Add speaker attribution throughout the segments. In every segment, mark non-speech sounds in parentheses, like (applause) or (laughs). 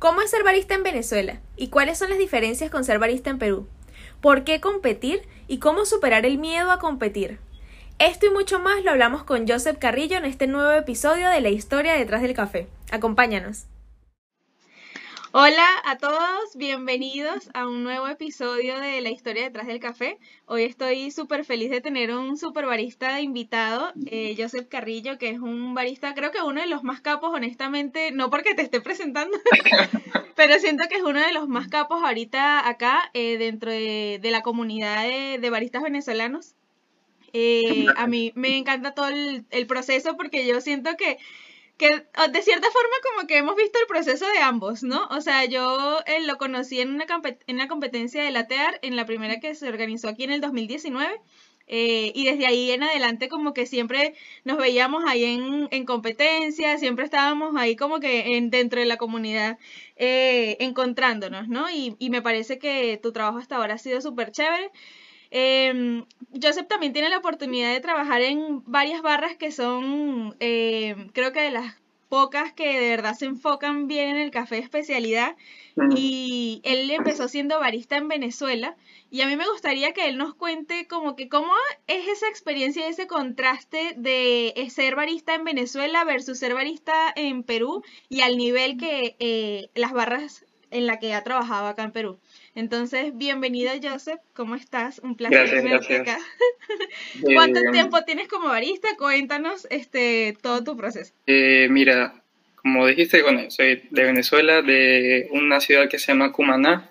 Speaker 1: ¿Cómo es ser barista en Venezuela? ¿Y cuáles son las diferencias con ser barista en Perú? ¿Por qué competir? ¿Y cómo superar el miedo a competir? Esto y mucho más lo hablamos con Joseph Carrillo en este nuevo episodio de La historia detrás del café. Acompáñanos. Hola a todos, bienvenidos a un nuevo episodio de La historia detrás del café. Hoy estoy súper feliz de tener un super barista invitado, eh, Joseph Carrillo, que es un barista, creo que uno de los más capos, honestamente, no porque te esté presentando, (laughs) pero siento que es uno de los más capos ahorita acá eh, dentro de, la comunidad de, baristas venezolanos. Eh, a mí me encanta todo el proceso porque yo siento que que de cierta forma como que hemos visto el proceso de ambos, ¿no? O sea, yo eh, lo conocí en una, en una competencia de latear, en la primera que se organizó aquí en el 2019. Eh, y desde ahí en adelante como que siempre nos veíamos ahí en, en competencia, siempre estábamos ahí como que en, dentro de la comunidad eh, encontrándonos, ¿no? Y, y, me parece que tu trabajo hasta ahora ha sido súper chévere. Eh, Joseph también tiene la oportunidad de trabajar en varias barras que son, em, creo que de las pocas que de verdad se enfocan bien en el café de especialidad. Y él empezó siendo barista en Venezuela. Y a mí me gustaría que él nos cuente como que cómo es esa experiencia, ese contraste de ser barista en Venezuela versus ser barista en Perú y al nivel que eh, las barras en la que ha trabajado acá en Perú. Entonces, bienvenido Joseph, ¿cómo estás? Un placer tenerte acá. (laughs) ¿Cuánto tiempo tienes como barista? Cuéntanos este, todo tu proceso.
Speaker 2: Eh, mira, como dijiste, bueno, soy de Venezuela, de una ciudad que se llama Cumaná,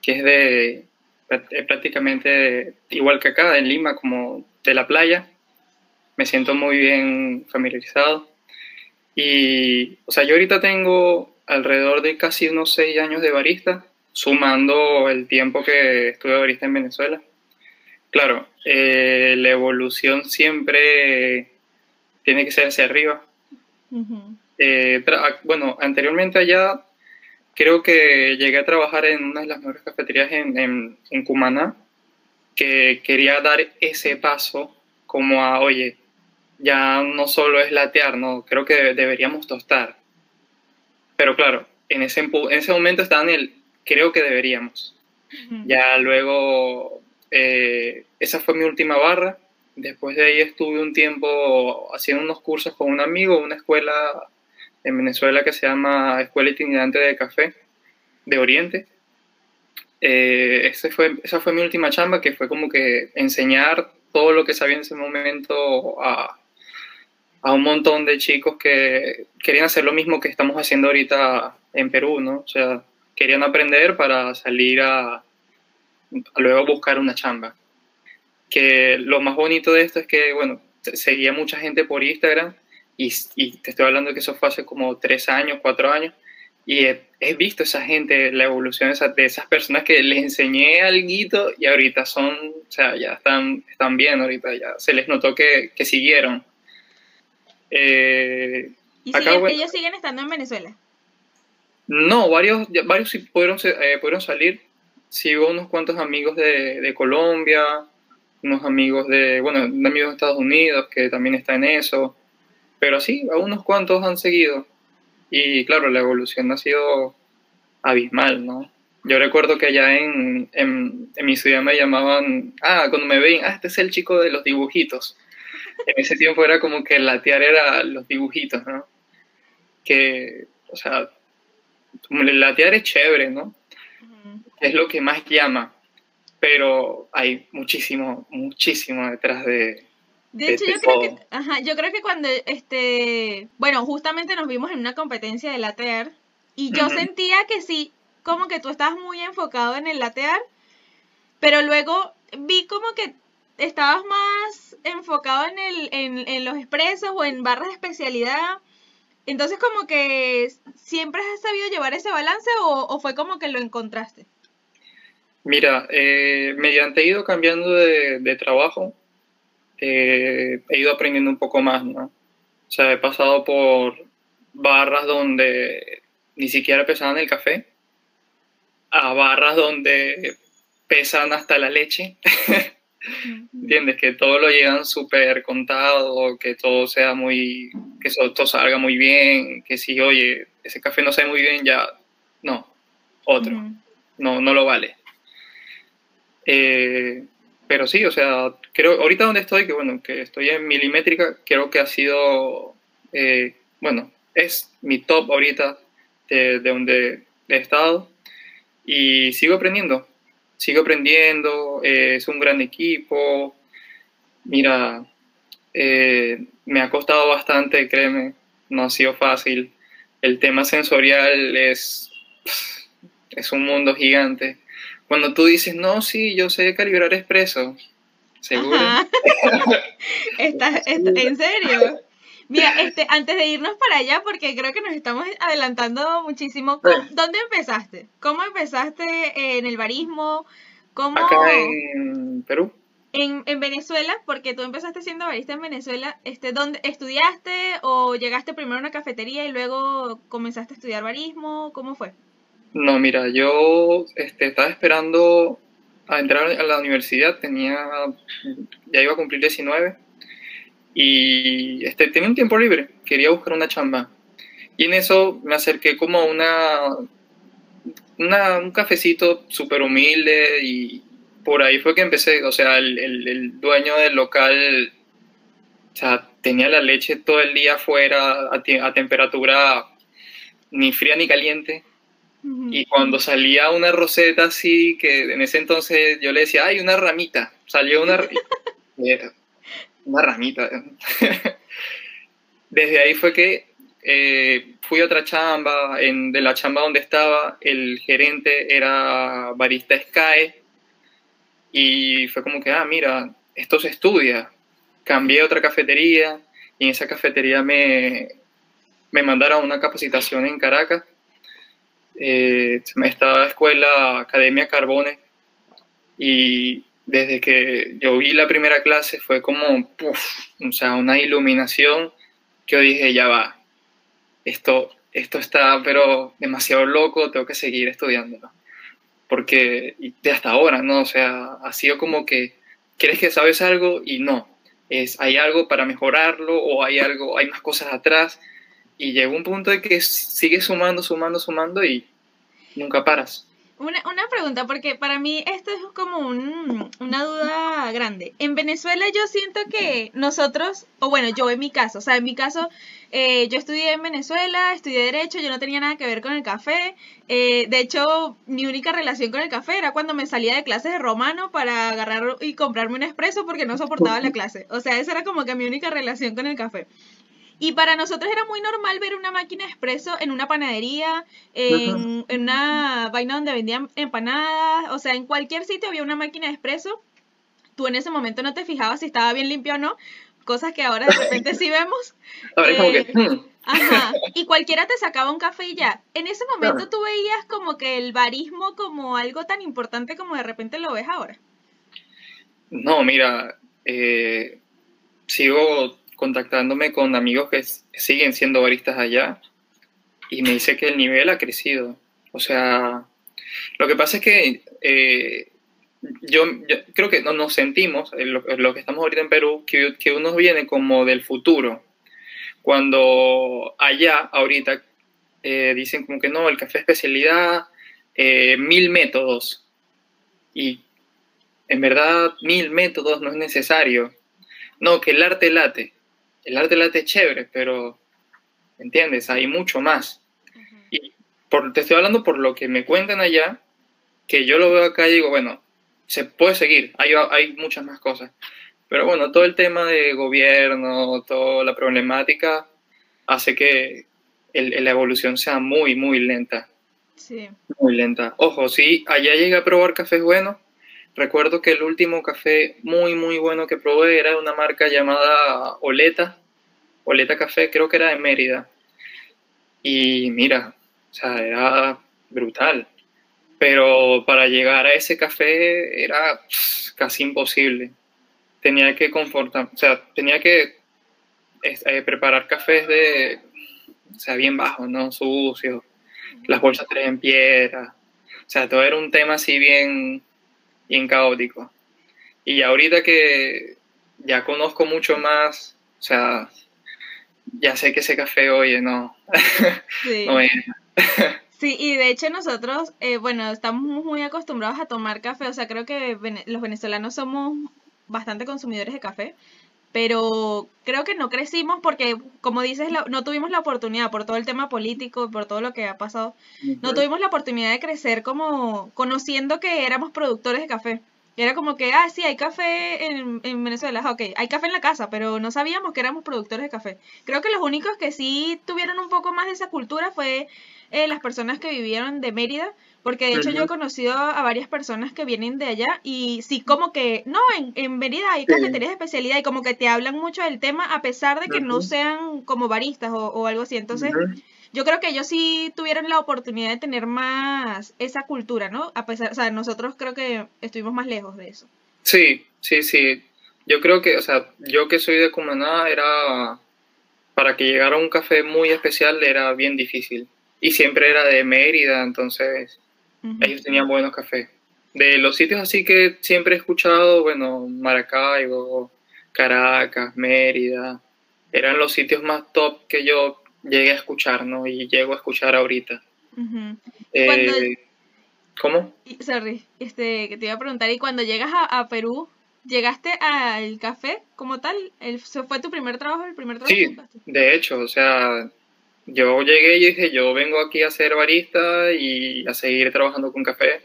Speaker 2: que es de eh, prácticamente igual que acá, en Lima, como de la playa. Me siento muy bien familiarizado. Y, o sea, yo ahorita tengo alrededor de casi unos seis años de barista sumando el tiempo que estuve barista en Venezuela. Claro, eh, la evolución siempre tiene que ser hacia arriba. Eh, bueno, anteriormente allá creo que llegué a trabajar en una de las mejores cafeterías en, en, Cumaná, que quería dar ese paso como a, oye, ya no solo es latear, no, creo que deberíamos tostar. Pero claro, en ese, en ese momento estaba en el creo que deberíamos. Ya luego, eh, esa fue mi última barra. Después de ahí estuve un tiempo haciendo unos cursos con un amigo, una escuela en Venezuela que se llama Escuela Itinerante de Café de Oriente. Eh, ese fue, esa fue mi última chamba, que fue como que enseñar todo lo que sabía en ese momento a, a un montón de chicos que querían hacer lo mismo que estamos haciendo ahorita en Perú, ¿no? O sea, querían aprender para salir a, luego buscar una chamba. Que lo más bonito de esto es que, bueno, seguía mucha gente por Instagram y, te estoy hablando que eso fue hace como tres años, cuatro años, y he, visto esa gente, la evolución de esas, personas que les enseñé algo y ahorita son, o sea, ya están, están bien, ahorita ya se les notó que, que siguieron.
Speaker 1: Eh, ¿Y ellos siguen estando en Venezuela?
Speaker 2: No, varios, varios sí pudieron, eh, pudieron salir. Sigo unos cuantos amigos de, de, Colombia, unos amigos de, bueno, amigos de Estados Unidos que también están en eso. Pero sí, unos cuantos han seguido. Y claro, la evolución ha sido abismal, ¿no? Yo recuerdo que allá en, en, mi ciudad me llamaban, ah, cuando me ven, ah, este es el chico de los dibujitos. En ese tiempo era como que latear era los dibujitos, ¿no? Que, o sea, latear es chévere, ¿no? Es lo que más llama, pero hay muchísimo, muchísimo detrás de...
Speaker 1: De hecho, yo creo, que, ajá, yo creo que cuando, este, bueno, justamente nos vimos en una competencia de latear y yo sentía que sí, como que tú estabas muy enfocado en el latear, pero luego vi como que estabas más enfocado en, el, en, en los expresos o en barras de especialidad entonces, como que siempre has sabido llevar ese balance o, fue como que lo encontraste?
Speaker 2: Mira, eh, mediante he ido cambiando de, trabajo, eh, he ido aprendiendo un poco más, ¿no? O sea, he pasado por barras donde ni siquiera pesaban el café, a barras donde pesan hasta la leche. (laughs) ¿Entiendes? Que todo lo llegan súper contado, que todo sea muy, que todo salga muy bien, que si, oye, ese café no sabe muy bien, ya no, otro, no, no lo vale. Eh, pero sí, o sea, creo, ahorita donde estoy, que bueno, que estoy en milimétrica, creo que ha sido, eh, bueno, es mi top ahorita de, donde he estado. Y sigo aprendiendo, sigo aprendiendo, eh, es un gran equipo, mira, me ha costado bastante, créeme, no ha sido fácil. El tema sensorial es, es un mundo gigante. Cuando tú dices, no, sí, yo sé calibrar expreso, ¿seguro? (laughs) (laughs)
Speaker 1: ¿En serio? Mira, este, antes de irnos para allá, porque creo que nos estamos adelantando muchísimo, ¿dónde empezaste? ¿Cómo empezaste en el barismo? ¿Cómo...
Speaker 2: Acá en Perú.
Speaker 1: En, en, Venezuela, porque tú empezaste siendo barista en Venezuela, este, ¿dónde estudiaste o llegaste primero a una cafetería y luego comenzaste a estudiar barismo? ¿Cómo fue?
Speaker 2: No, mira, yo este, estaba esperando a entrar a la universidad, tenía, ya iba a cumplir 19 y este, tenía un tiempo libre, quería buscar una chamba. Y en eso me acerqué como a una, una, un cafecito súper humilde y por ahí fue que empecé, o sea, el, el, dueño del local, o sea, tenía la leche todo el día afuera a, a temperatura ni fría ni caliente. Y cuando salía una roseta así, que en ese entonces yo le decía, ay, una ramita, salió una, (laughs) una ramita. (laughs) Desde ahí fue que eh, fui a otra chamba, en, de la chamba donde estaba, el gerente era barista Sky, y fue como que, ah, mira, esto se estudia. Cambié a otra cafetería y en esa cafetería me, me mandaron una capacitación en Caracas. Eh, estaba escuela Academia Carbone y desde que yo vi la primera clase fue como, o sea, una iluminación que yo dije, ya va, esto, esto está pero demasiado loco, tengo que seguir estudiando porque de hasta ahora, ¿no? O sea, ha sido como que crees que sabes algo y no, es hay algo para mejorarlo o hay algo, hay más cosas atrás y llegó un punto de que sigues sumando, sumando, sumando y nunca paras.
Speaker 1: Una, una pregunta, porque para mí esto es como un, una duda grande. En Venezuela yo siento que nosotros, o bueno, yo en mi caso, o sea, en mi caso, eh, yo estudié en Venezuela, estudié Derecho, yo no tenía nada que ver con el café. Eh, de hecho, mi única relación con el café era cuando me salía de clases de romano para agarrar y comprarme un espresso porque no soportaba la clase. O sea, esa era como que mi única relación con el café. Y para nosotros era muy normal ver una máquina de espresso en una panadería, en, una vaina donde vendían empanadas, o sea, en cualquier sitio había una máquina de espresso. Tú en ese momento no te fijabas si estaba bien limpio o no, cosas que ahora de repente sí vemos. (laughs) Eh, hmm. Ajá, y cualquiera te sacaba un café y ya. En ese momento tú veías como que el barismo como algo tan importante como de repente lo ves ahora.
Speaker 2: No, mira, eh, sigo contactándome con amigos que siguen siendo baristas allá y me dice que el nivel ha crecido. O sea, lo que pasa es que eh, yo, creo que no, nos sentimos, lo, que estamos ahorita en Perú, que, que uno viene como del futuro. Cuando allá, ahorita, eh, dicen como que no, el café especialidad, eh, mil métodos. Y en verdad, mil métodos no es necesario. No, que el arte late el arte late es chévere, pero, ¿entiendes? Hay mucho más. Y por, te estoy hablando por lo que me cuentan allá, que yo lo veo acá y digo, bueno, se puede seguir, hay, hay muchas más cosas. Pero bueno, todo el tema de gobierno, toda la problemática, hace que la evolución sea muy, muy lenta.
Speaker 1: Sí.
Speaker 2: Muy lenta. Ojo, si allá llegué a probar cafés buenos, Recuerdo que el último café muy, muy bueno que probé era de una marca llamada Oleta, Oleta Café, creo que era de Mérida. Y mira, o sea, era brutal. Pero para llegar a ese café era casi imposible. Tenía que confortar, o sea, tenía que eh, preparar cafés de, o sea, bien bajos, ¿no? Sucios, las bolsas tres en piedra. O sea, todo era un tema así bien, bien caótico. Y ahorita que ya conozco mucho más, o sea, ya sé que ese café, oye, no, (laughs)
Speaker 1: sí.
Speaker 2: no (laughs)
Speaker 1: Sí, y de hecho nosotros, eh, bueno, estamos muy acostumbrados a tomar café, o sea, creo que los venezolanos somos bastante consumidores de café, pero creo que no crecimos porque, como dices, no tuvimos la oportunidad por todo el tema político, por todo lo que ha pasado, no tuvimos la oportunidad de crecer como conociendo que éramos productores de café. Era como que, ah, sí, hay café en, en Venezuela, ok, hay café en la casa, pero no sabíamos que éramos productores de café. Creo que los únicos que sí tuvieron un poco más de esa cultura fue eh, las personas que vivieron de Mérida, porque de hecho yo he conocido a varias personas que vienen de allá y sí como que, no, en, en Mérida hay cafeterías de especialidad y como que te hablan mucho del tema a pesar de que no sean como baristas o, algo así. Entonces, yo creo que ellos sí tuvieron la oportunidad de tener más esa cultura, ¿no? A pesar, o sea, nosotros creo que estuvimos más lejos de eso.
Speaker 2: Sí, sí, sí. Yo creo que, o sea, yo que soy de Cumaná era, para que llegara un café muy especial era bien difícil. Y siempre era de Mérida, entonces ellos tenían buenos cafés. De los sitios así que siempre he escuchado, bueno, Maracaibo, Caracas, Mérida, eran los sitios más top que yo llegué a escuchar, ¿no? Y llego a escuchar ahorita. Eh, ¿Cómo?
Speaker 1: Sorry, este, que te iba a preguntar, y cuando llegas a, Perú, ¿llegaste al café como tal? ¿El, ¿Fue tu primer trabajo, el primer trabajo?
Speaker 2: Sí, de hecho, o sea, yo llegué y dije, yo vengo aquí a ser barista y a seguir trabajando con café,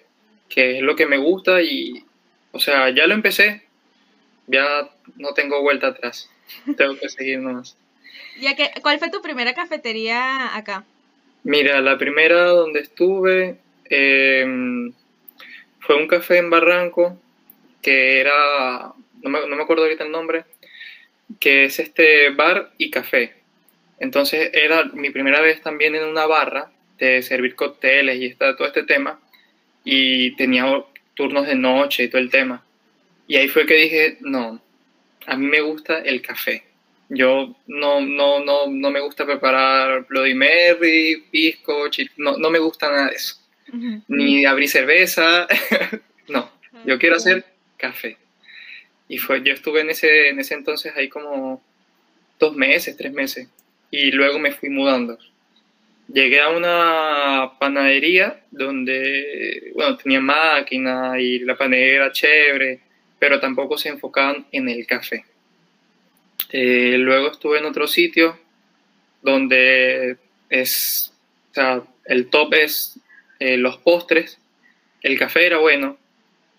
Speaker 2: que es lo que me gusta y, o sea, ya lo empecé, ya no tengo vuelta atrás, (laughs) tengo que seguir nomás.
Speaker 1: ¿Y que, cuál fue tu primera cafetería acá?
Speaker 2: Mira, la primera donde estuve em, fue un café en Barranco que era, no me, no me acuerdo ahorita el nombre, que es este bar y café entonces era mi primera vez también en una barra de servir cócteles y todo este tema. Y tenía turnos de noche y todo el tema. Y ahí fue que dije, no, a mí me gusta el café. Yo no, no, no, no me gusta preparar Bloody Mary, pisco, no, no me gusta nada de eso. Ni abrir cerveza, (laughs) no, yo quiero hacer café. Y fue, yo estuve en ese, en ese entonces ahí como dos meses, tres meses y luego me fui mudando. Llegué a una panadería donde, bueno, tenía máquina y la panadería era chévere, pero tampoco se enfocaban en el café. Eh, luego estuve en otro sitio donde es, o sea, el top es eh, los postres, el café era bueno,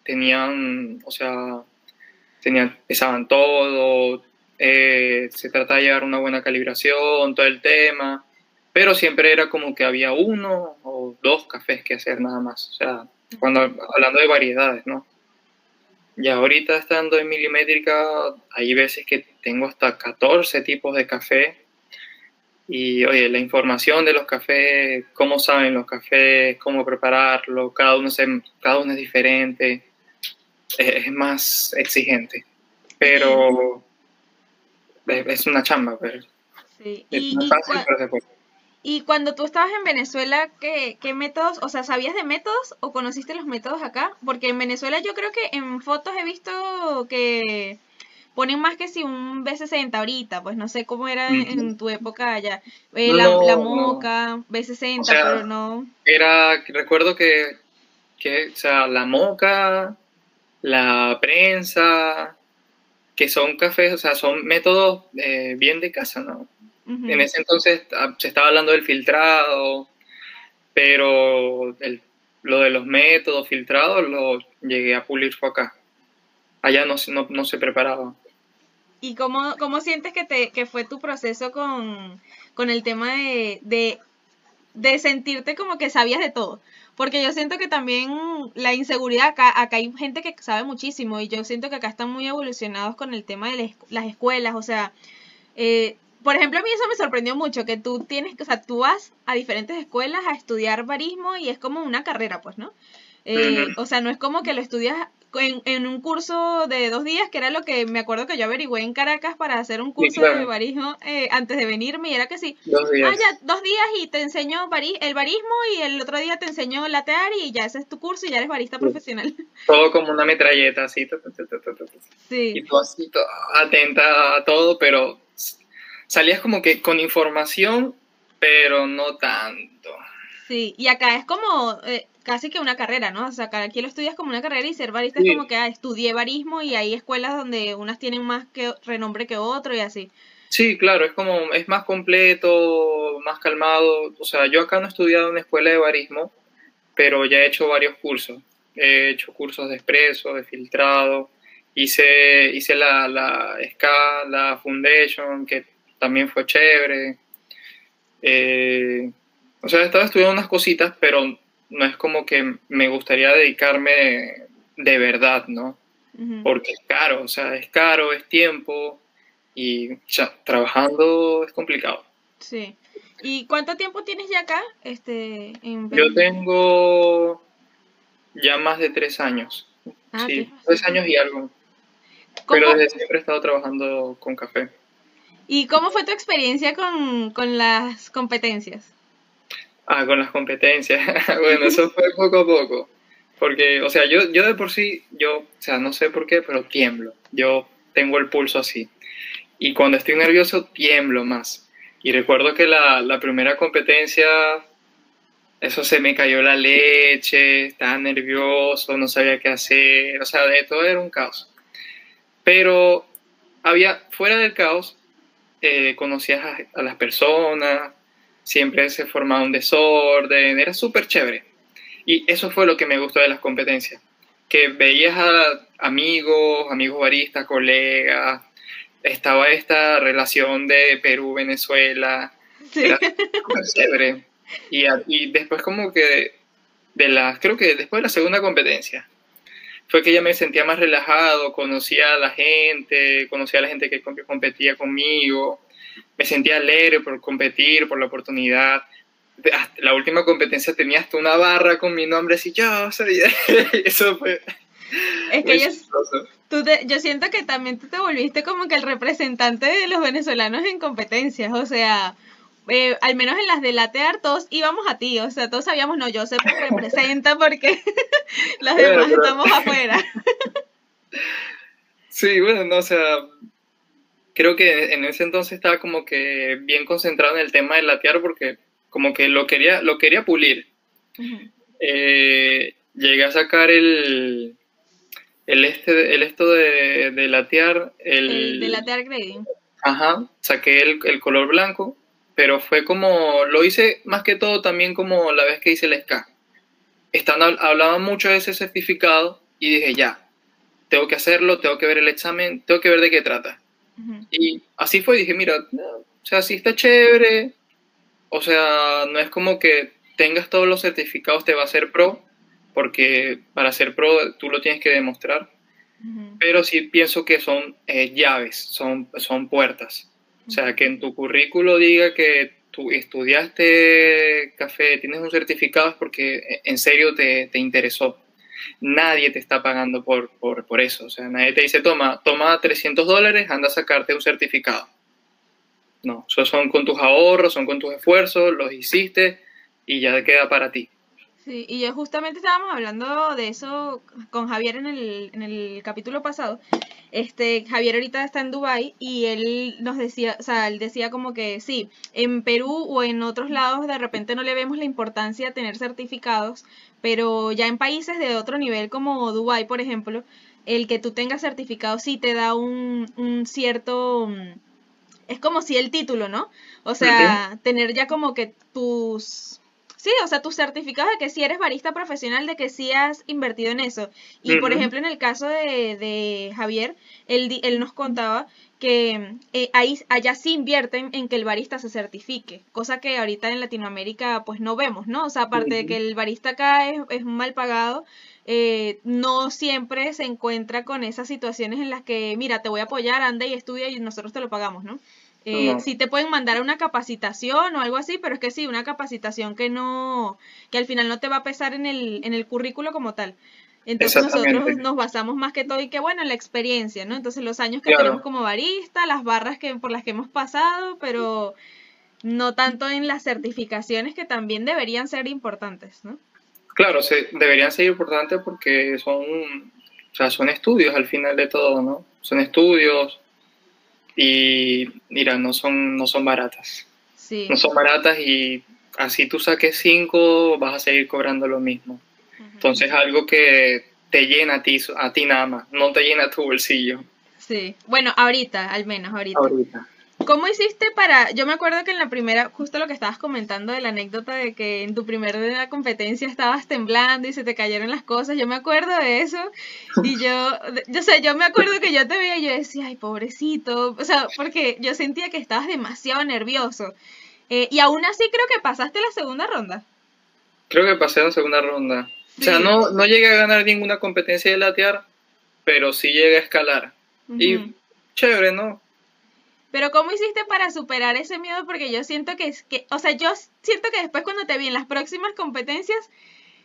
Speaker 2: tenían, o sea, tenían, pesaban todo, eh, se trata de llevar una buena calibración, todo el tema, pero siempre era como que había uno o dos cafés que hacer nada más, o sea, cuando hablando de variedades, ¿no? Y ahorita estando en milimétrica, hay veces que tengo hasta 14 tipos de café. Y oye, la información de los cafés, cómo saben los cafés, cómo prepararlo, cada uno, se, cada uno es diferente, es, es más exigente. Pero es una chamba, pero sí. y,
Speaker 1: Y cuando tú estabas en Venezuela, ¿qué, ¿qué, métodos, o sea, sabías de métodos o conociste los métodos acá? Porque en Venezuela yo creo que en fotos he visto que ponen más que si un B60 ahorita, pues no sé cómo era en, tu época allá. Eh, la, moca, B60, pero no.
Speaker 2: Era, recuerdo que, que, o sea, la moca, la prensa, que son cafés, o sea, son métodos eh, bien de casa, ¿no? En ese entonces ah, se estaba hablando del filtrado, pero lo de los métodos filtrados lo llegué a pulir fue acá. Allá no, no, se preparaba.
Speaker 1: ¿Y cómo, cómo sientes que, te, que fue tu proceso con, con el tema de, de, de sentirte como que sabías de todo? Porque yo siento que también la inseguridad acá, acá hay gente que sabe muchísimo y yo siento que acá están muy evolucionados con el tema de las escuelas, o sea, eh, por ejemplo, a mí eso me sorprendió mucho, que tú tienes, o sea, tú vas a diferentes escuelas a estudiar barismo y es como una carrera, pues, ¿no? Eh, o sea, no es como que lo estudias en, un curso de dos días, que era lo que me acuerdo que yo averigüé en Caracas para hacer un curso de barismo eh, antes de venirme, y era que sí, dos días. Ah, ya, dos días y te enseño el barismo y el otro día te enseño latear y ya ese es tu curso y ya eres barista profesional. (laughs)
Speaker 2: Todo como una metralleta, así. Sí. Y tú así, atenta a todo, pero salías como que con información, pero no tanto.
Speaker 1: Sí, y acá es como eh, casi que una carrera, ¿no? O sea, acá aquí lo estudias como una carrera y ser barista es como que ah, estudié barismo y hay escuelas donde unas tienen más que renombre que otro y así.
Speaker 2: Sí, claro, es como, es más completo, más calmado. O sea, yo acá no he estudiado en una escuela de barismo, pero ya he hecho varios cursos. He hecho cursos de expreso, de filtrado. Hice, hice la, la SCA, la Foundation, que también fue chévere. Eh, o sea, estaba estudiando unas cositas, pero no es como que me gustaría dedicarme de verdad, ¿no? Porque es caro, o sea, es caro, es tiempo y ya, trabajando es complicado.
Speaker 1: Sí. ¿Y cuánto tiempo tienes ya acá? Este,
Speaker 2: Yo tengo ya más de tres años. Ah, sí, tres años y algo. Pero desde siempre he estado trabajando con café.
Speaker 1: ¿Y cómo fue tu experiencia con, con las competencias?
Speaker 2: Ah, con las competencias. (laughs) bueno, eso fue poco a poco. Porque, o sea, yo, yo de por sí, yo, o sea, no sé por qué, pero tiemblo. Yo tengo el pulso así. Y cuando estoy nervioso, tiemblo más. Y recuerdo que la, la primera competencia, eso se me cayó la leche, estaba nervioso, no sabía qué hacer, o sea, de todo era un caos. Pero había, fuera del caos, eh, conocías a, las personas, siempre se formaba un desorden, era súper chévere. Y eso fue lo que me gustó de las competencias, que veías a amigos, amigos baristas, colegas, estaba esta relación de Perú-Venezuela, era súper chévere. Y, y después como que de las, creo que después de la segunda competencia, fue que ya me sentía más relajado, conocía a la gente, conocía a la gente que competía conmigo, me sentía alegre por competir, por la oportunidad. La última competencia tenía hasta una barra con mi nombre, así yo, (laughs) eso fue...
Speaker 1: Es que yo, yo siento que también tú te volviste como que el representante de los venezolanos en competencias, o sea, eh, al menos en las de latear, todos íbamos a ti, o sea, todos sabíamos, no, yo sé que representa porque (laughs) los demás estamos afuera.
Speaker 2: sí, bueno, no, o sea, creo que en ese entonces estaba como que bien concentrado en el tema de latear porque como que lo quería, lo quería pulir. Eh, llegué a sacar el, el, este, el esto de, de latear. El,
Speaker 1: el de latear grading.
Speaker 2: Ajá, saqué el, el color blanco pero fue como, lo hice más que todo también como la vez que hice el SCA. Están, hablaban mucho de ese certificado y dije, ya, tengo que hacerlo, tengo que ver el examen, tengo que ver de qué trata. Y así fue, dije, mira, o sea, sí está chévere, o sea, no es como que tengas todos los certificados te va a ser pro, porque para ser pro tú lo tienes que demostrar, pero sí pienso que son eh, llaves, son, son puertas. O sea, que en tu currículo diga que tú estudiaste café, tienes un certificado es porque en serio te, te interesó. Nadie te está pagando por, por, por, eso. O sea, nadie te dice, toma, toma 300 dólares, anda a sacarte un certificado. No, eso son con tus ahorros, son con tus esfuerzos, los hiciste y ya queda para ti.
Speaker 1: Sí, y yo justamente estábamos hablando de eso con Javier en el, en el capítulo pasado. Este, Javier ahorita está en Dubai y él nos decía, o sea, él decía como que sí, en Perú o en otros lados de repente no le vemos la importancia de tener certificados, pero ya en países de otro nivel como Dubai, por ejemplo, el que tú tengas certificado sí te da un, un cierto es como si el título, ¿no? O sea, tener ya como que tus Sí, o sea, tus certificados de que sí eres barista profesional, de que sí has invertido en eso. Y por ejemplo, en el caso de, de Javier, él, él nos contaba que eh, ahí, allá sí invierten en que el barista se certifique, cosa que ahorita en Latinoamérica pues no vemos, ¿no? O sea, aparte de que el barista acá es, es mal pagado, eh, no siempre se encuentra con esas situaciones en las que, mira, te voy a apoyar, anda y estudia y nosotros te lo pagamos, ¿no? Eh, Sí te pueden mandar una capacitación o algo así, pero es que sí, una capacitación que no, que al final no te va a pesar en el, en el currículo como tal. Entonces nosotros nos basamos más que todo y que bueno, en la experiencia, ¿no? Entonces los años que tenemos como barista, las barras que, por las que hemos pasado, pero no tanto en las certificaciones que también deberían ser importantes, ¿no?
Speaker 2: Claro, se, deberían ser importantes porque son, o sea, son estudios al final de todo, ¿no? Son estudios, y mira, no son, no son baratas. No son baratas y así tú saques cinco, vas a seguir cobrando lo mismo. Entonces algo que te llena a ti, a ti nada más, no te llena tu bolsillo.
Speaker 1: Sí, bueno, ahorita, al menos ahorita. Ahorita. ¿Cómo hiciste para.? Yo me acuerdo que en la primera, justo lo que estabas comentando de la anécdota de que en tu primera competencia estabas temblando y se te cayeron las cosas. Yo me acuerdo de eso. Y yo, yo sé, yo me acuerdo que yo te veía y yo decía, ay, pobrecito. O sea, porque yo sentía que estabas demasiado nervioso. Eh, y aún así creo que pasaste la segunda ronda.
Speaker 2: Creo que pasé la segunda ronda. O sea, no, no llegué a ganar ninguna competencia de latear, pero sí llegué a escalar. Y chévere, ¿no?
Speaker 1: Pero ¿cómo hiciste para superar ese miedo? Porque yo siento que es que, o sea, yo siento que después cuando te vi en las próximas competencias,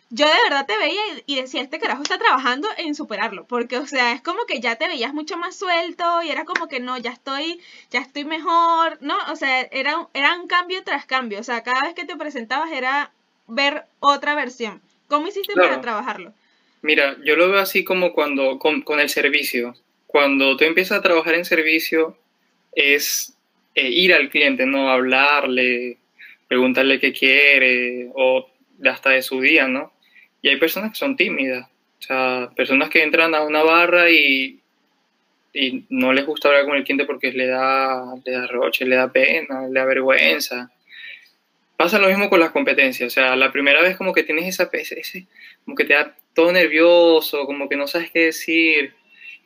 Speaker 1: yo de verdad te veía y, decía, este carajo está trabajando en superarlo, porque, o sea, es como que ya te veías mucho más suelto y era como que no, ya estoy, ya estoy mejor, ¿no? O sea, era, era un cambio tras cambio, o sea, cada vez que te presentabas era ver otra versión. ¿Cómo hiciste para trabajarlo?
Speaker 2: Mira, yo lo veo así como cuando, con, con el servicio. Cuando tú empiezas a trabajar en servicio, es eh, ir al cliente, ¿no? Hablarle, preguntarle qué quiere o hasta de su día, ¿no? Y hay personas que son tímidas, o sea, personas que entran a una barra y, y no les gusta hablar con el cliente porque le da, le da roche, le da pena, le da vergüenza. Pasa lo mismo con las competencias, o sea, la primera vez como que tienes esa, ese, como que te da todo nervioso, como que no sabes qué decir,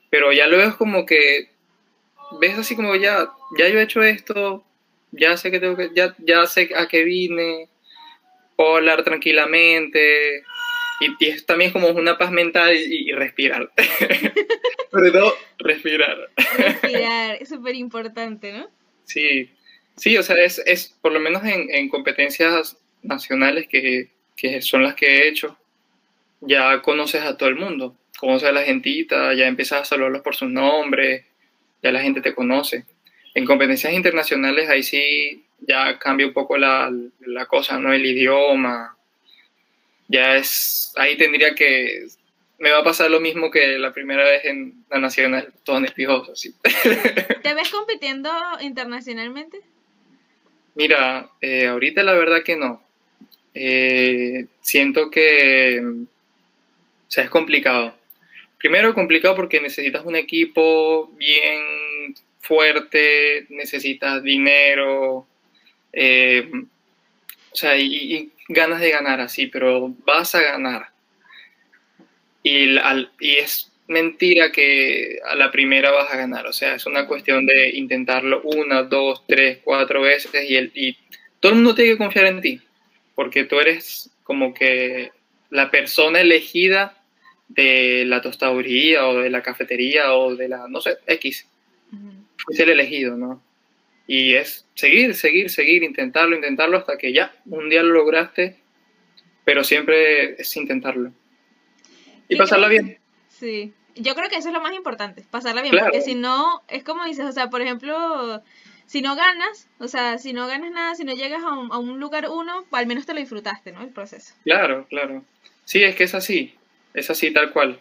Speaker 2: pero ya luego es como que ves así como ya, ya yo he hecho esto, ya sé que tengo que, ya, ya sé a qué vine, puedo hablar tranquilamente, y, es también como una paz mental y, respirar. (laughs) Sobre todo, respirar.
Speaker 1: Respirar, es súper importante, ¿no?
Speaker 2: Sí, sí, o sea, es, es por lo menos en, en competencias nacionales que, que, son las que he hecho, ya conoces a todo el mundo, conoces a la gentita, ya empiezas a saludarlos por sus nombres, ya la gente te conoce. En competencias internacionales ahí sí ya cambia un poco la, la cosa, ¿no? El idioma. Ya es, ahí tendría que, me va a pasar lo mismo que la primera vez en la nacional, todo espijoso, sí. (laughs)
Speaker 1: ¿Te ves compitiendo internacionalmente?
Speaker 2: Mira, eh, ahorita la verdad que no. Eh, siento que, o sea, es complicado. Primero complicado porque necesitas un equipo bien fuerte, necesitas dinero, eh, o sea, y, ganas de ganar así, pero vas a ganar. Y, es mentira que a la primera vas a ganar, o sea, es una cuestión de intentarlo una, dos, tres, cuatro veces y, el, y todo el mundo tiene que confiar en ti, porque tú eres como que la persona elegida de la tostaduría o de la cafetería o de la, no sé, X. Es el elegido, ¿no? Y es seguir, seguir, seguir, intentarlo, intentarlo hasta que ya, un día lo lograste, pero siempre es intentarlo. Y pasarla bien.
Speaker 1: Sí, yo creo que eso es lo más importante, pasarla bien, porque si no, es como dices, o sea, por ejemplo, si no ganas, o sea, si no ganas nada, si no llegas a un, a un lugar uno, al menos te lo disfrutaste, ¿no? El proceso.
Speaker 2: Claro, claro. Sí, es que es así. Es así, tal cual.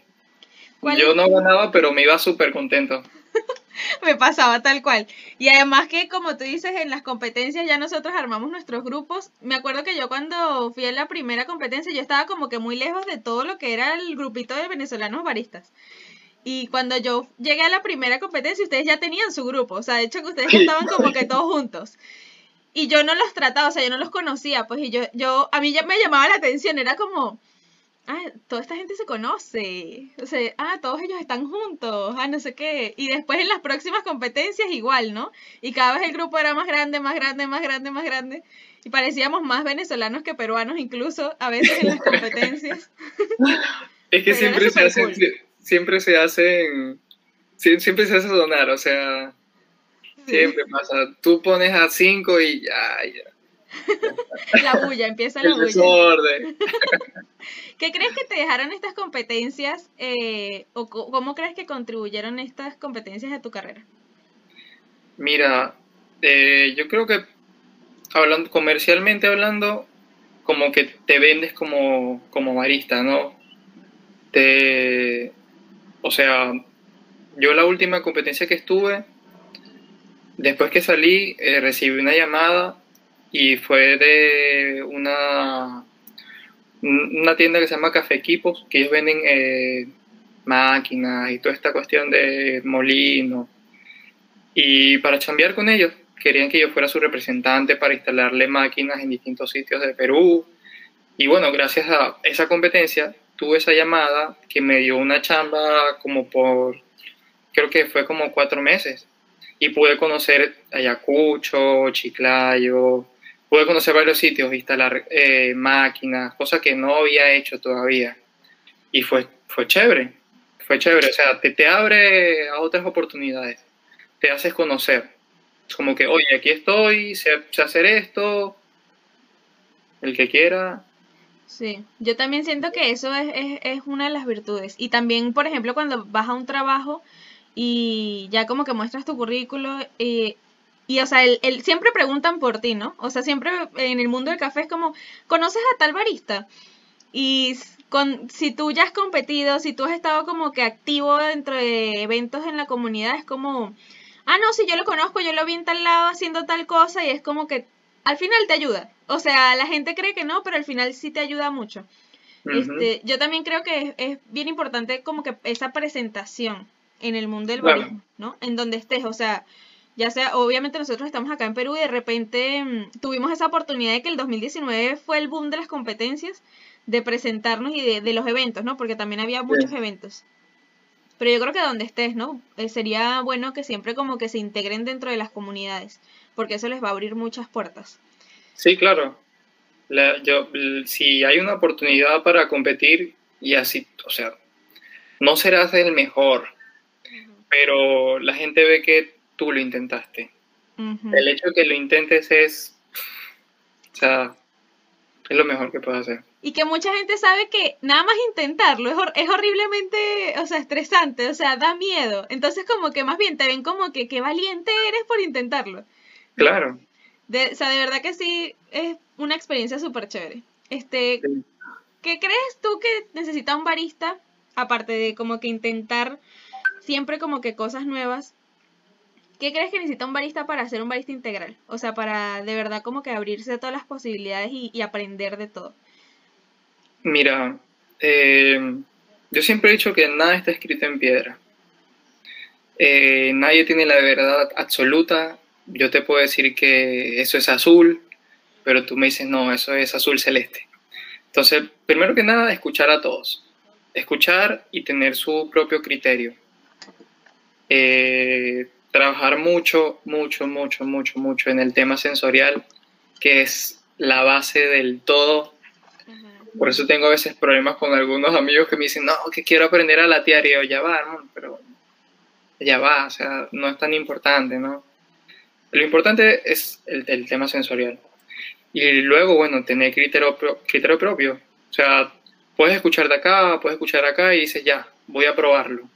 Speaker 2: Yo no ganaba, pero me iba súper contento. (laughs)
Speaker 1: me pasaba tal cual. Y además que, como tú dices, en las competencias ya nosotros armamos nuestros grupos. Me acuerdo que yo cuando fui a la primera competencia, yo estaba como que muy lejos de todo lo que era el grupito de venezolanos baristas. Y cuando yo llegué a la primera competencia, ustedes ya tenían su grupo. O sea, de hecho que ustedes estaban como que todos juntos. Y yo no los trataba, o sea, yo no los conocía, pues, y yo, yo, a mí ya me llamaba la atención, era como, ah, toda esta gente se conoce, o sea, ah, todos ellos están juntos, ah, no sé qué. Y después en las próximas competencias igual, ¿no? Y cada vez el grupo era más grande, más grande, más grande, más grande. Y parecíamos más venezolanos que peruanos incluso a veces en las competencias. (laughs)
Speaker 2: es que siempre se, hacen, siempre se hacen, siempre se hace sonar, o sea, siempre pasa. Tú pones a cinco y ya, ya.
Speaker 1: La bulla, empieza la bulla. (laughs) ¿Qué crees que te dejaron estas competencias eh, o cómo crees que contribuyeron estas competencias a tu carrera?
Speaker 2: Mira, eh, yo creo que hablando comercialmente hablando, como que te vendes como, como barista, ¿no? Te, o sea, yo la última competencia que estuve, después que salí, eh, recibí una llamada y fue de una, una tienda que se llama Café Equipos, que ellos venden eh, máquinas y toda esta cuestión de molino. Y para chambear con ellos, querían que yo fuera su representante para instalarle máquinas en distintos sitios de Perú. Y bueno, gracias a esa competencia, tuve esa llamada que me dio una chamba como por, creo que fue como cuatro meses. Y pude conocer Ayacucho, Chiclayo, pude conocer varios sitios, instalar eh, máquinas, cosas que no había hecho todavía. Y fue, fue chévere, fue chévere. O sea, te, te abre a otras oportunidades, te haces conocer. Es como que, oye, aquí estoy, sé, hacer esto, el que quiera.
Speaker 1: Sí, yo también siento que eso es, es, es una de las virtudes. Y también, por ejemplo, cuando vas a un trabajo y ya como que muestras tu currículo y y, o sea, el, siempre preguntan por ti, ¿no? O sea, siempre en el mundo del café es como, ¿conoces a tal barista? Y con, si tú ya has competido, si tú has estado como que activo dentro de eventos en la comunidad, es como, ah, no, si yo lo conozco, yo lo vi en tal lado haciendo tal cosa y es como que al final te ayuda. O sea, la gente cree que no, pero al final sí te ayuda mucho. este, yo también creo que es, bien importante como que esa presentación en el mundo del barismo, ¿no? En donde estés, o sea, ya sea, obviamente nosotros estamos acá en Perú y de repente mm, tuvimos esa oportunidad de que el 2019 fue el boom de las competencias, de presentarnos y de, los eventos, ¿no? Porque también había muchos eventos. Pero yo creo que donde estés, ¿no? Eh, sería bueno que siempre como que se integren dentro de las comunidades, porque eso les va a abrir muchas puertas.
Speaker 2: Sí, claro. yo, si hay una oportunidad para competir y así, o sea, no serás el mejor, pero la gente ve que tú lo intentaste. El hecho de que lo intentes es, o sea, es lo mejor que puedes hacer.
Speaker 1: Y que mucha gente sabe que nada más intentarlo es, es, horriblemente, o sea, estresante, o sea, da miedo. Entonces como que más bien te ven como que qué valiente eres por intentarlo.
Speaker 2: Claro.
Speaker 1: De, o sea, de verdad que sí, es una experiencia súper chévere. Este, ¿Qué crees tú que necesita un barista, aparte de como que intentar siempre como que cosas nuevas, ¿Qué crees que necesita un barista para ser un barista integral? O sea, para de verdad como que abrirse a todas las posibilidades y, aprender de todo.
Speaker 2: Mira, eh, yo siempre he dicho que nada está escrito en piedra. Eh, nadie tiene la verdad absoluta. Yo te puedo decir que eso es azul, pero tú me dices, no, eso es azul celeste. Entonces, primero que nada, escuchar a todos. Escuchar y tener su propio criterio. Eh, trabajar mucho, mucho, mucho, mucho, mucho en el tema sensorial, que es la base del todo. Por eso tengo a veces problemas con algunos amigos que me dicen, no, que quiero aprender a latear. Y yo, ya va, pero ya va, o sea, no es tan importante, ¿no? Lo importante es el, el tema sensorial. Y luego, bueno, tener criterio, criterio propio. O sea, puedes escuchar de acá, puedes escuchar acá y dices, ya, voy a probarlo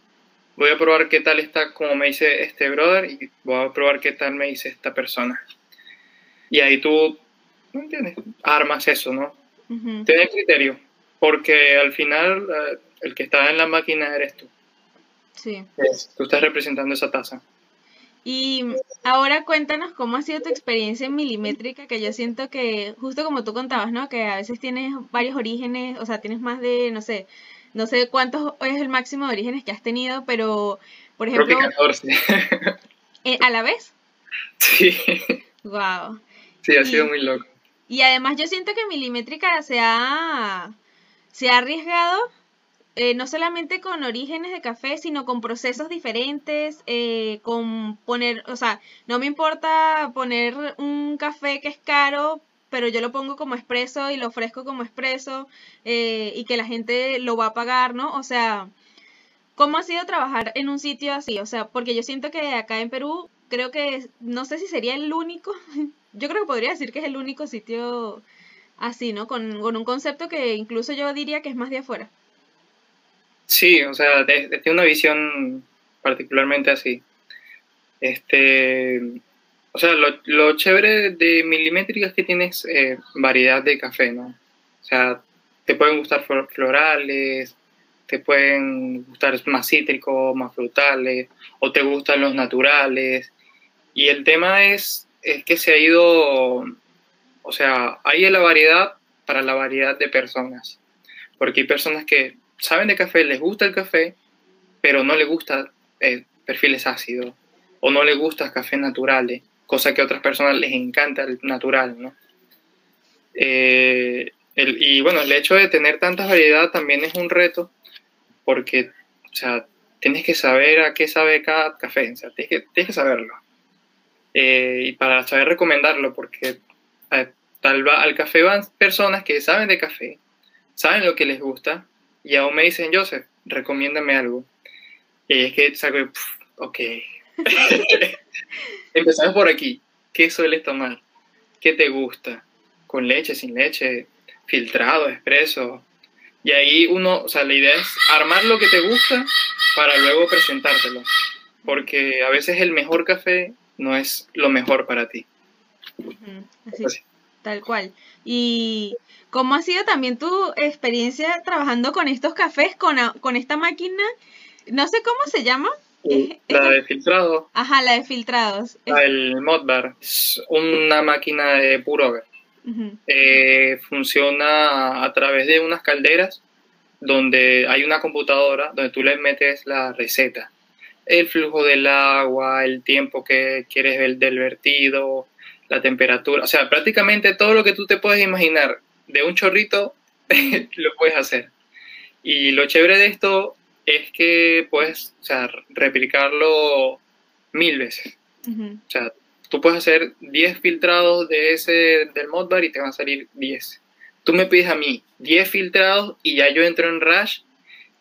Speaker 2: voy a probar qué tal está como me dice este brother y voy a probar qué tal me dice esta persona. Y ahí tú, ¿no entiendes? Armas eso, ¿no? Tienes criterio, porque al final eh, el que está en la máquina eres tú.
Speaker 1: Sí.
Speaker 2: tú estás representando esa taza.
Speaker 1: Y ahora cuéntanos cómo ha sido tu experiencia en milimétrica, que yo siento que, justo como tú contabas, ¿no? Que a veces tienes varios orígenes, o sea, tienes más de, no sé, no sé cuántos es el máximo de orígenes que has tenido, pero, por ejemplo...
Speaker 2: Creo que 14. (laughs)
Speaker 1: Eh, ¿A la vez?
Speaker 2: Sí.
Speaker 1: Wow.
Speaker 2: Sí, ha sido muy loco.
Speaker 1: Y además yo siento que Milimétrica se ha, se ha arriesgado eh, no solamente con orígenes de café, sino con procesos diferentes, eh, con poner, o sea, no me importa poner un café que es caro, pero yo lo pongo como expreso y lo ofrezco como expreso eh, y que la gente lo va a pagar, ¿no? O sea, ¿cómo ha sido trabajar en un sitio así? O sea, porque yo siento que acá en Perú, creo que, no sé si sería el único, (laughs) yo creo que podría decir que es el único sitio así, ¿no? Con, un concepto que incluso yo diría que es más de afuera.
Speaker 2: Sí, o sea, desde una visión particularmente así. Este, o sea, lo, chévere de milimétrica es que tienes eh, variedad de café, ¿no? O sea, te pueden gustar florales, te pueden gustar más cítricos, más frutales, o te gustan los naturales. Y el tema es, es que se ha ido O sea, hay la variedad para la variedad de personas. Porque hay personas que saben de café, les gusta el café, pero no les gusta eh, perfiles ácidos o no les gusta café naturales, cosa que a otras personas les encanta el natural, ¿no? Eh, y bueno, el hecho de tener tanta variedad también es un reto porque, o sea, tienes que saber a qué sabe cada café, o sea, tienes que, tienes que saberlo. Eh, y para saber recomendarlo, porque eh, tal al café van personas que saben de café, saben lo que les gusta, y aún me dicen, Joseph, recomiéndame algo. Y es que saco, ok. (laughs) (laughs) Empezamos por aquí. ¿Qué sueles tomar? ¿Qué te gusta? ¿Con leche, sin leche? ¿Filtrado, expreso? Y ahí uno, o sea, la idea es armar lo que te gusta para luego presentártelo. Porque a veces el mejor café no es lo mejor para ti.
Speaker 1: Tal cual. Y ¿Cómo ha sido también tu experiencia trabajando con estos cafés, con, con esta máquina? No sé cómo se llama.
Speaker 2: La de filtrado.
Speaker 1: Ajá, la de filtrados.
Speaker 2: el Modbar. Es una máquina de puro eh, funciona a través de unas calderas donde hay una computadora donde tú le metes la receta. El flujo del agua, el tiempo que quieres ver del vertido, la temperatura. O sea, prácticamente todo lo que tú te puedes imaginar de un chorrito (laughs) lo puedes hacer. Y lo chévere de esto es que puedes o sea, replicarlo mil veces. O sea, tú puedes hacer 10 filtrados de ese del Modbar y te van a salir 10. Tú me pides a mí 10 filtrados y ya yo entro en Rush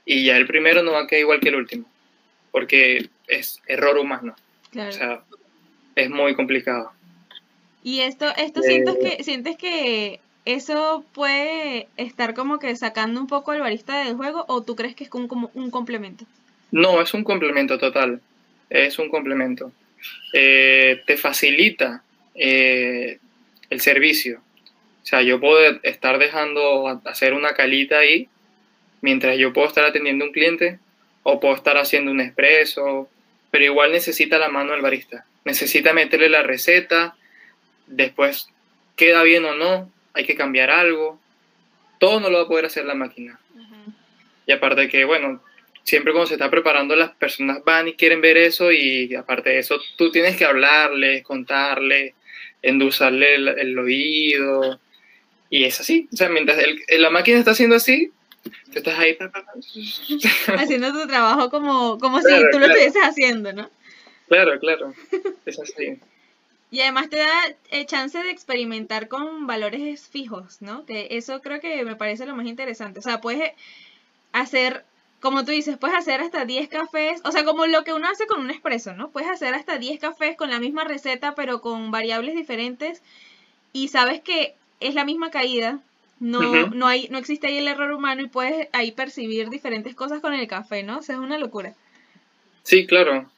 Speaker 2: y ya el primero no va a quedar igual que el último. Porque es error humano. O sea, es muy complicado.
Speaker 1: Y esto, esto sientes eh, que sientes que ¿eso puede estar como que sacando un poco al barista del juego o tú crees que es como un complemento?
Speaker 2: No, es un complemento total. Es un complemento. Eh, te facilita eh, el servicio. O sea, yo puedo estar dejando hacer una calita ahí mientras yo puedo estar atendiendo un cliente o puedo estar haciendo un expreso, pero igual necesita la mano del barista. Necesita meterle la receta, después queda bien o no, hay que cambiar algo, todo no lo va a poder hacer la máquina. Y aparte que, bueno, siempre cuando se está preparando las personas van y quieren ver eso y aparte de eso tú tienes que hablarles, contarles, endulzarle el, oído y es así. O sea, mientras la máquina está haciendo así, tú estás ahí (laughs)
Speaker 1: haciendo tu trabajo como, como si tú lo estuvieses haciendo, ¿no?
Speaker 2: Claro, claro. Es así.
Speaker 1: Y además te da eh, chance de experimentar con valores fijos, ¿no? Que eso creo que me parece lo más interesante. O sea, puedes hacer, como tú dices, puedes hacer hasta 10 cafés, o sea, como lo que uno hace con un espresso, ¿no? Puedes hacer hasta 10 cafés con la misma receta, pero con variables diferentes y sabes que es la misma caída, no, no, hay, no existe ahí el error humano y puedes ahí percibir diferentes cosas con el café, ¿no? O sea, es una locura.
Speaker 2: Sí, claro.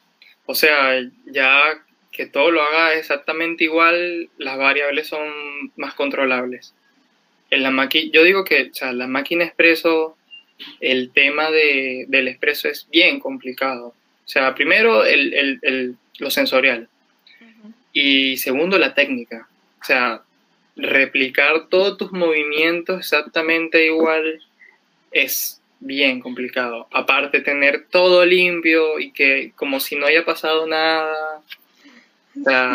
Speaker 2: O sea, ya que todo lo haga exactamente igual, las variables son más controlables. En la yo digo que o la máquina expreso, el tema de, del expreso es bien complicado. O sea, primero el, lo sensorial y segundo la técnica. O sea, replicar todos tus movimientos exactamente igual es bien complicado. Aparte, tener todo limpio y que como si no haya pasado nada,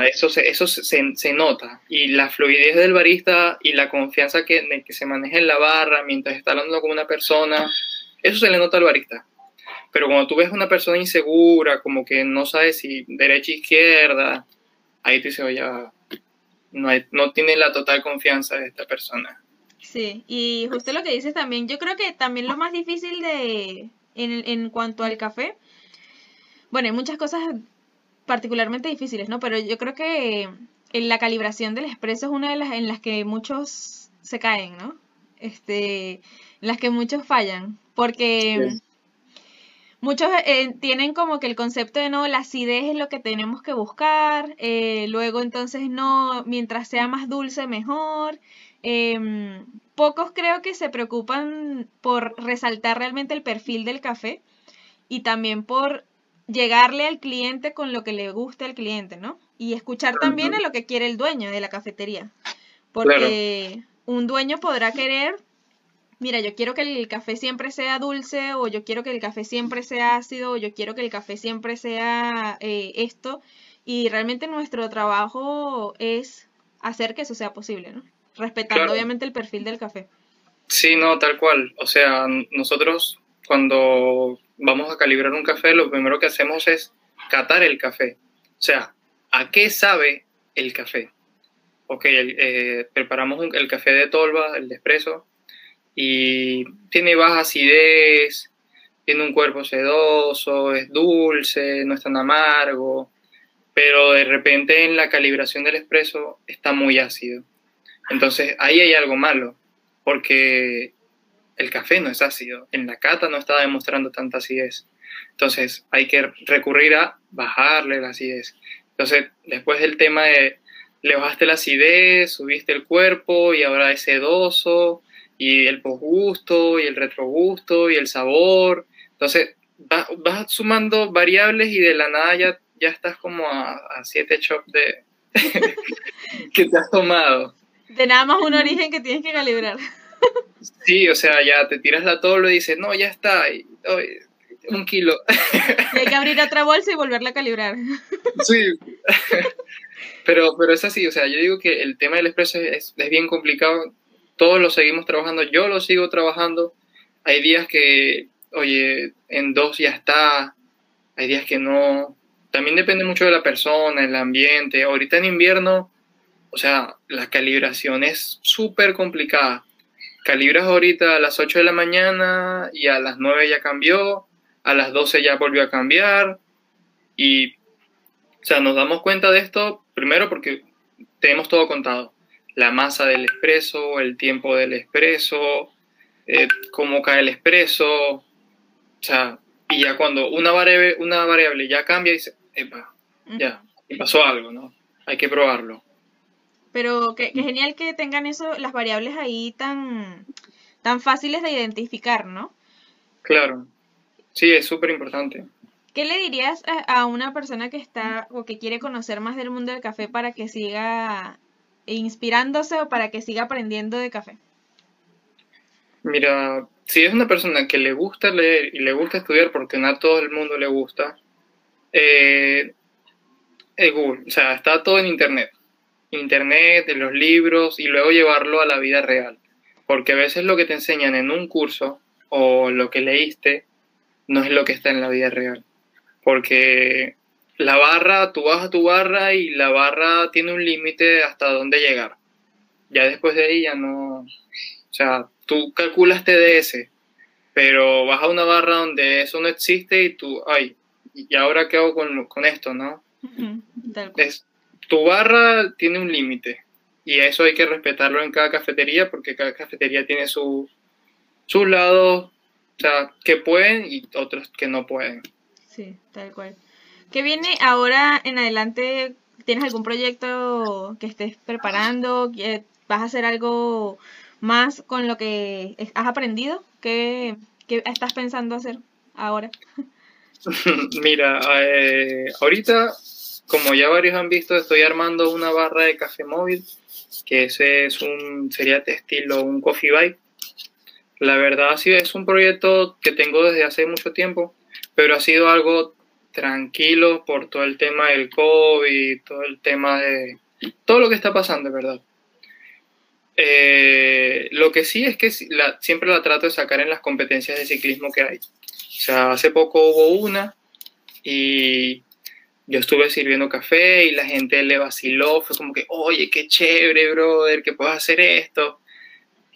Speaker 2: eso, se, eso se, nota. Y la fluidez del barista y la confianza que, que se maneja en la barra mientras está hablando con una persona, eso se le nota al barista. Pero cuando tú ves una persona insegura, como que no sabe si derecha izquierda, ahí te dices, oye, no, no tiene la total confianza de esta persona.
Speaker 1: Sí, y justo lo que dices también, yo creo que también lo más difícil de en, en cuanto al café, bueno, hay muchas cosas particularmente difíciles, ¿no? Pero yo creo que en la calibración del expreso es una de las en las que muchos se caen, ¿no? Este, en las que muchos fallan, porque muchos eh, tienen como que el concepto de no, la acidez es lo que tenemos que buscar, eh, luego entonces no, mientras sea más dulce mejor. Em, pocos creo que se preocupan por resaltar realmente el perfil del café y también por llegarle al cliente con lo que le guste al cliente, ¿no? Y escuchar también a lo que quiere el dueño de la cafetería. Porque un dueño podrá querer, mira, yo quiero que el café siempre sea dulce, o yo quiero que el café siempre sea ácido, o yo quiero que el café siempre sea eh, esto. Y realmente nuestro trabajo es hacer que eso sea posible, ¿no? Respetando obviamente el perfil del café.
Speaker 2: Sí, no, tal cual. O sea, nosotros cuando vamos a calibrar un café, lo primero que hacemos es catar el café. O sea, ¿a qué sabe el café? Ok, eh, preparamos el café de tolva, el de espresso, y tiene baja acidez, tiene un cuerpo sedoso, es dulce, no es tan amargo, pero de repente en la calibración del espresso está muy ácido. Entonces ahí hay algo malo, porque el café no es ácido, en la cata no estaba demostrando tanta acidez. Entonces hay que recurrir a bajarle la acidez. Entonces después del tema de le bajaste la acidez, subiste el cuerpo y ahora es sedoso y el posgusto y el retrogusto y el sabor. Entonces vas, sumando variables y de la nada ya, ya estás como a, a siete chops de (laughs) que te has tomado.
Speaker 1: De nada más un origen que tienes que calibrar.
Speaker 2: Sí, o sea, ya te tiras la tolo y dices, no, ya está, un kilo.
Speaker 1: Y hay que abrir otra bolsa y volverla a calibrar.
Speaker 2: Sí, pero, pero es así, o sea, yo digo que el tema del expreso es, es bien complicado, todos lo seguimos trabajando, yo lo sigo trabajando, hay días que, oye, en dos ya está, hay días que no, también depende mucho de la persona, el ambiente, ahorita en invierno, o sea, la calibración es súper complicada calibras ahorita a las 8 de la mañana y a las 9 ya cambió, a las 12 ya volvió a cambiar y, o sea, nos damos cuenta de esto primero porque tenemos todo contado. La masa del espresso, el tiempo del espresso, eh, cómo cae el espresso, o sea, y ya cuando una variable, una variable ya cambia, dice, epa, ya, y pasó algo, ¿no? Hay que probarlo.
Speaker 1: Pero qué, genial que tengan eso, las variables ahí tan, tan fáciles de identificar, ¿no?
Speaker 2: Claro, sí, es súper importante.
Speaker 1: ¿Qué le dirías a, una persona que está o que quiere conocer más del mundo del café para que siga inspirándose o para que siga aprendiendo de café?
Speaker 2: Mira, si es una persona que le gusta leer y le gusta estudiar, porque no a todo el mundo le gusta, eh, es Google, o sea, está todo en Internet internet, de los libros y luego llevarlo a la vida real. Porque a veces lo que te enseñan en un curso o lo que leíste no es lo que está en la vida real. Porque la barra, tú vas a tu barra y la barra tiene un límite hasta dónde llegar. Ya después de ahí ya no... O sea, tú calculas TDS, pero vas a una barra donde eso no existe y tú, ay, ¿y ahora qué hago con, con esto, no? es, tu barra tiene un límite y eso hay que respetarlo en cada cafetería porque cada cafetería tiene su, sus lados, o sea, que pueden y otros que no pueden.
Speaker 1: Sí, tal cual. ¿Qué viene ahora en adelante? ¿Tienes algún proyecto que estés preparando? ¿Vas a hacer algo más con lo que has aprendido? ¿Qué, qué estás pensando hacer ahora? (laughs)
Speaker 2: Mira, eh, ahorita como ya varios han visto, estoy armando una barra de café móvil, que ese es un, sería de estilo un coffee bike. La verdad sí es un proyecto que tengo desde hace mucho tiempo, pero ha sido algo tranquilo por todo el tema del COVID, todo el tema de todo lo que está pasando, ¿verdad? Eh, lo que sí es que siempre la trato de sacar en las competencias de ciclismo que hay. O sea, hace poco hubo una y yo estuve sirviendo café y la gente le vaciló, fue como que, oye, qué chévere, brother, que puedas hacer esto.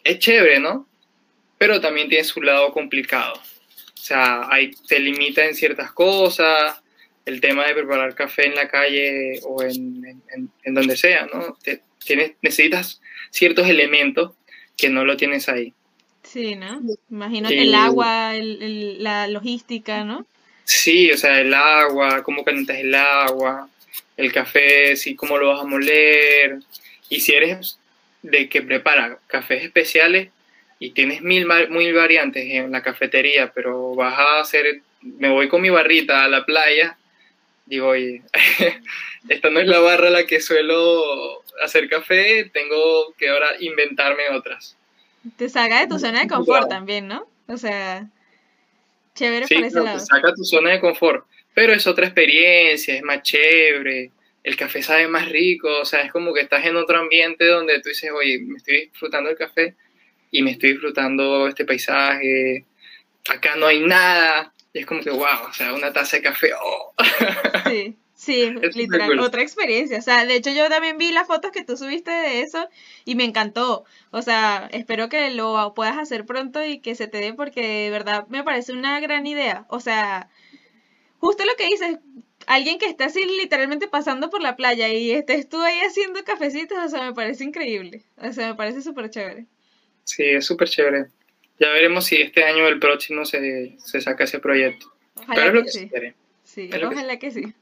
Speaker 2: Es chévere, ¿no? Pero también tiene su lado complicado. O sea, hay, te limita en ciertas cosas, el tema de preparar café en la calle o en, en, donde sea, ¿no? tienes, necesitas ciertos elementos que no lo tienes ahí.
Speaker 1: Sí, ¿no? Imagino el agua, la logística, ¿no?
Speaker 2: Sí, o sea, el agua, cómo calientas el agua, el café, sí, cómo lo vas a moler. Y si eres de que prepara cafés especiales y tienes mil, mil variantes en la cafetería, pero vas a hacer, me voy con mi barrita a la playa, digo, oye, (laughs) esta no es la barra a la que suelo hacer café, tengo que ahora inventarme otras.
Speaker 1: Te saca de tu zona de confort también, ¿no? O sea, chévere por ese lado.
Speaker 2: Saca tu zona de confort, pero es otra experiencia, es más chévere, el café sabe más rico, o sea, es como que estás en otro ambiente donde tú dices, oye, me estoy disfrutando el café y me estoy disfrutando este paisaje, acá no hay nada, y es como que, wow, o sea, una taza de café, oh.
Speaker 1: Sí. (laughs) Sí, literal, otra experiencia. O sea, de hecho yo también vi las fotos que tú subiste de eso y me encantó. O sea, espero que lo puedas hacer pronto y que se te dé porque de verdad me parece una gran idea. O sea, justo lo que dices, alguien que está así literalmente pasando por la playa y estés tú ahí haciendo cafecitos, o sea, me parece increíble. O sea, me parece súper chévere.
Speaker 2: Sí, es súper chévere. Ya veremos si este año o el próximo se, saca ese proyecto. Pero es lo que, sí.
Speaker 1: Sí, ojalá que sí.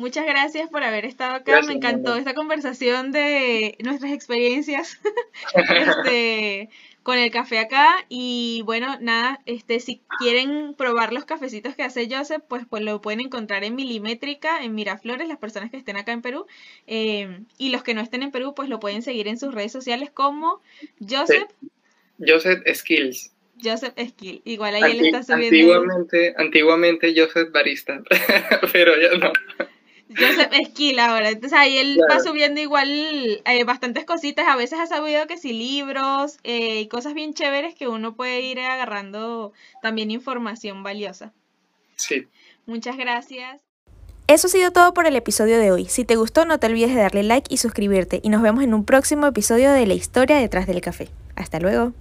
Speaker 1: Muchas gracias por haber estado acá. Me encantó esta conversación de nuestras experiencias (laughs) este, con el café acá. Y bueno, nada, este, si quieren probar los cafecitos que hace Joseph, pues, pues lo pueden encontrar en Milimétrica, en Miraflores, las personas que estén acá en Perú. Eh, y los que no estén en Perú, pues lo pueden seguir en sus redes sociales como Joseph.
Speaker 2: Joseph Skills.
Speaker 1: Joseph Skill. Igual ahí él está subiendo.
Speaker 2: Antiguamente, antiguamente Joseph Barista, (laughs) pero ya no.
Speaker 1: Joseph Skill ahora. Entonces ahí él va subiendo igual eh, bastantes cositas. A veces ha sabido que sí, libros eh, y cosas bien chéveres que uno puede ir agarrando también información valiosa.
Speaker 2: Sí.
Speaker 1: Muchas gracias. Eso ha sido todo por el episodio de hoy. Si te gustó, no te olvides de darle like y suscribirte. Y nos vemos en un próximo episodio de La historia detrás del café. Hasta luego.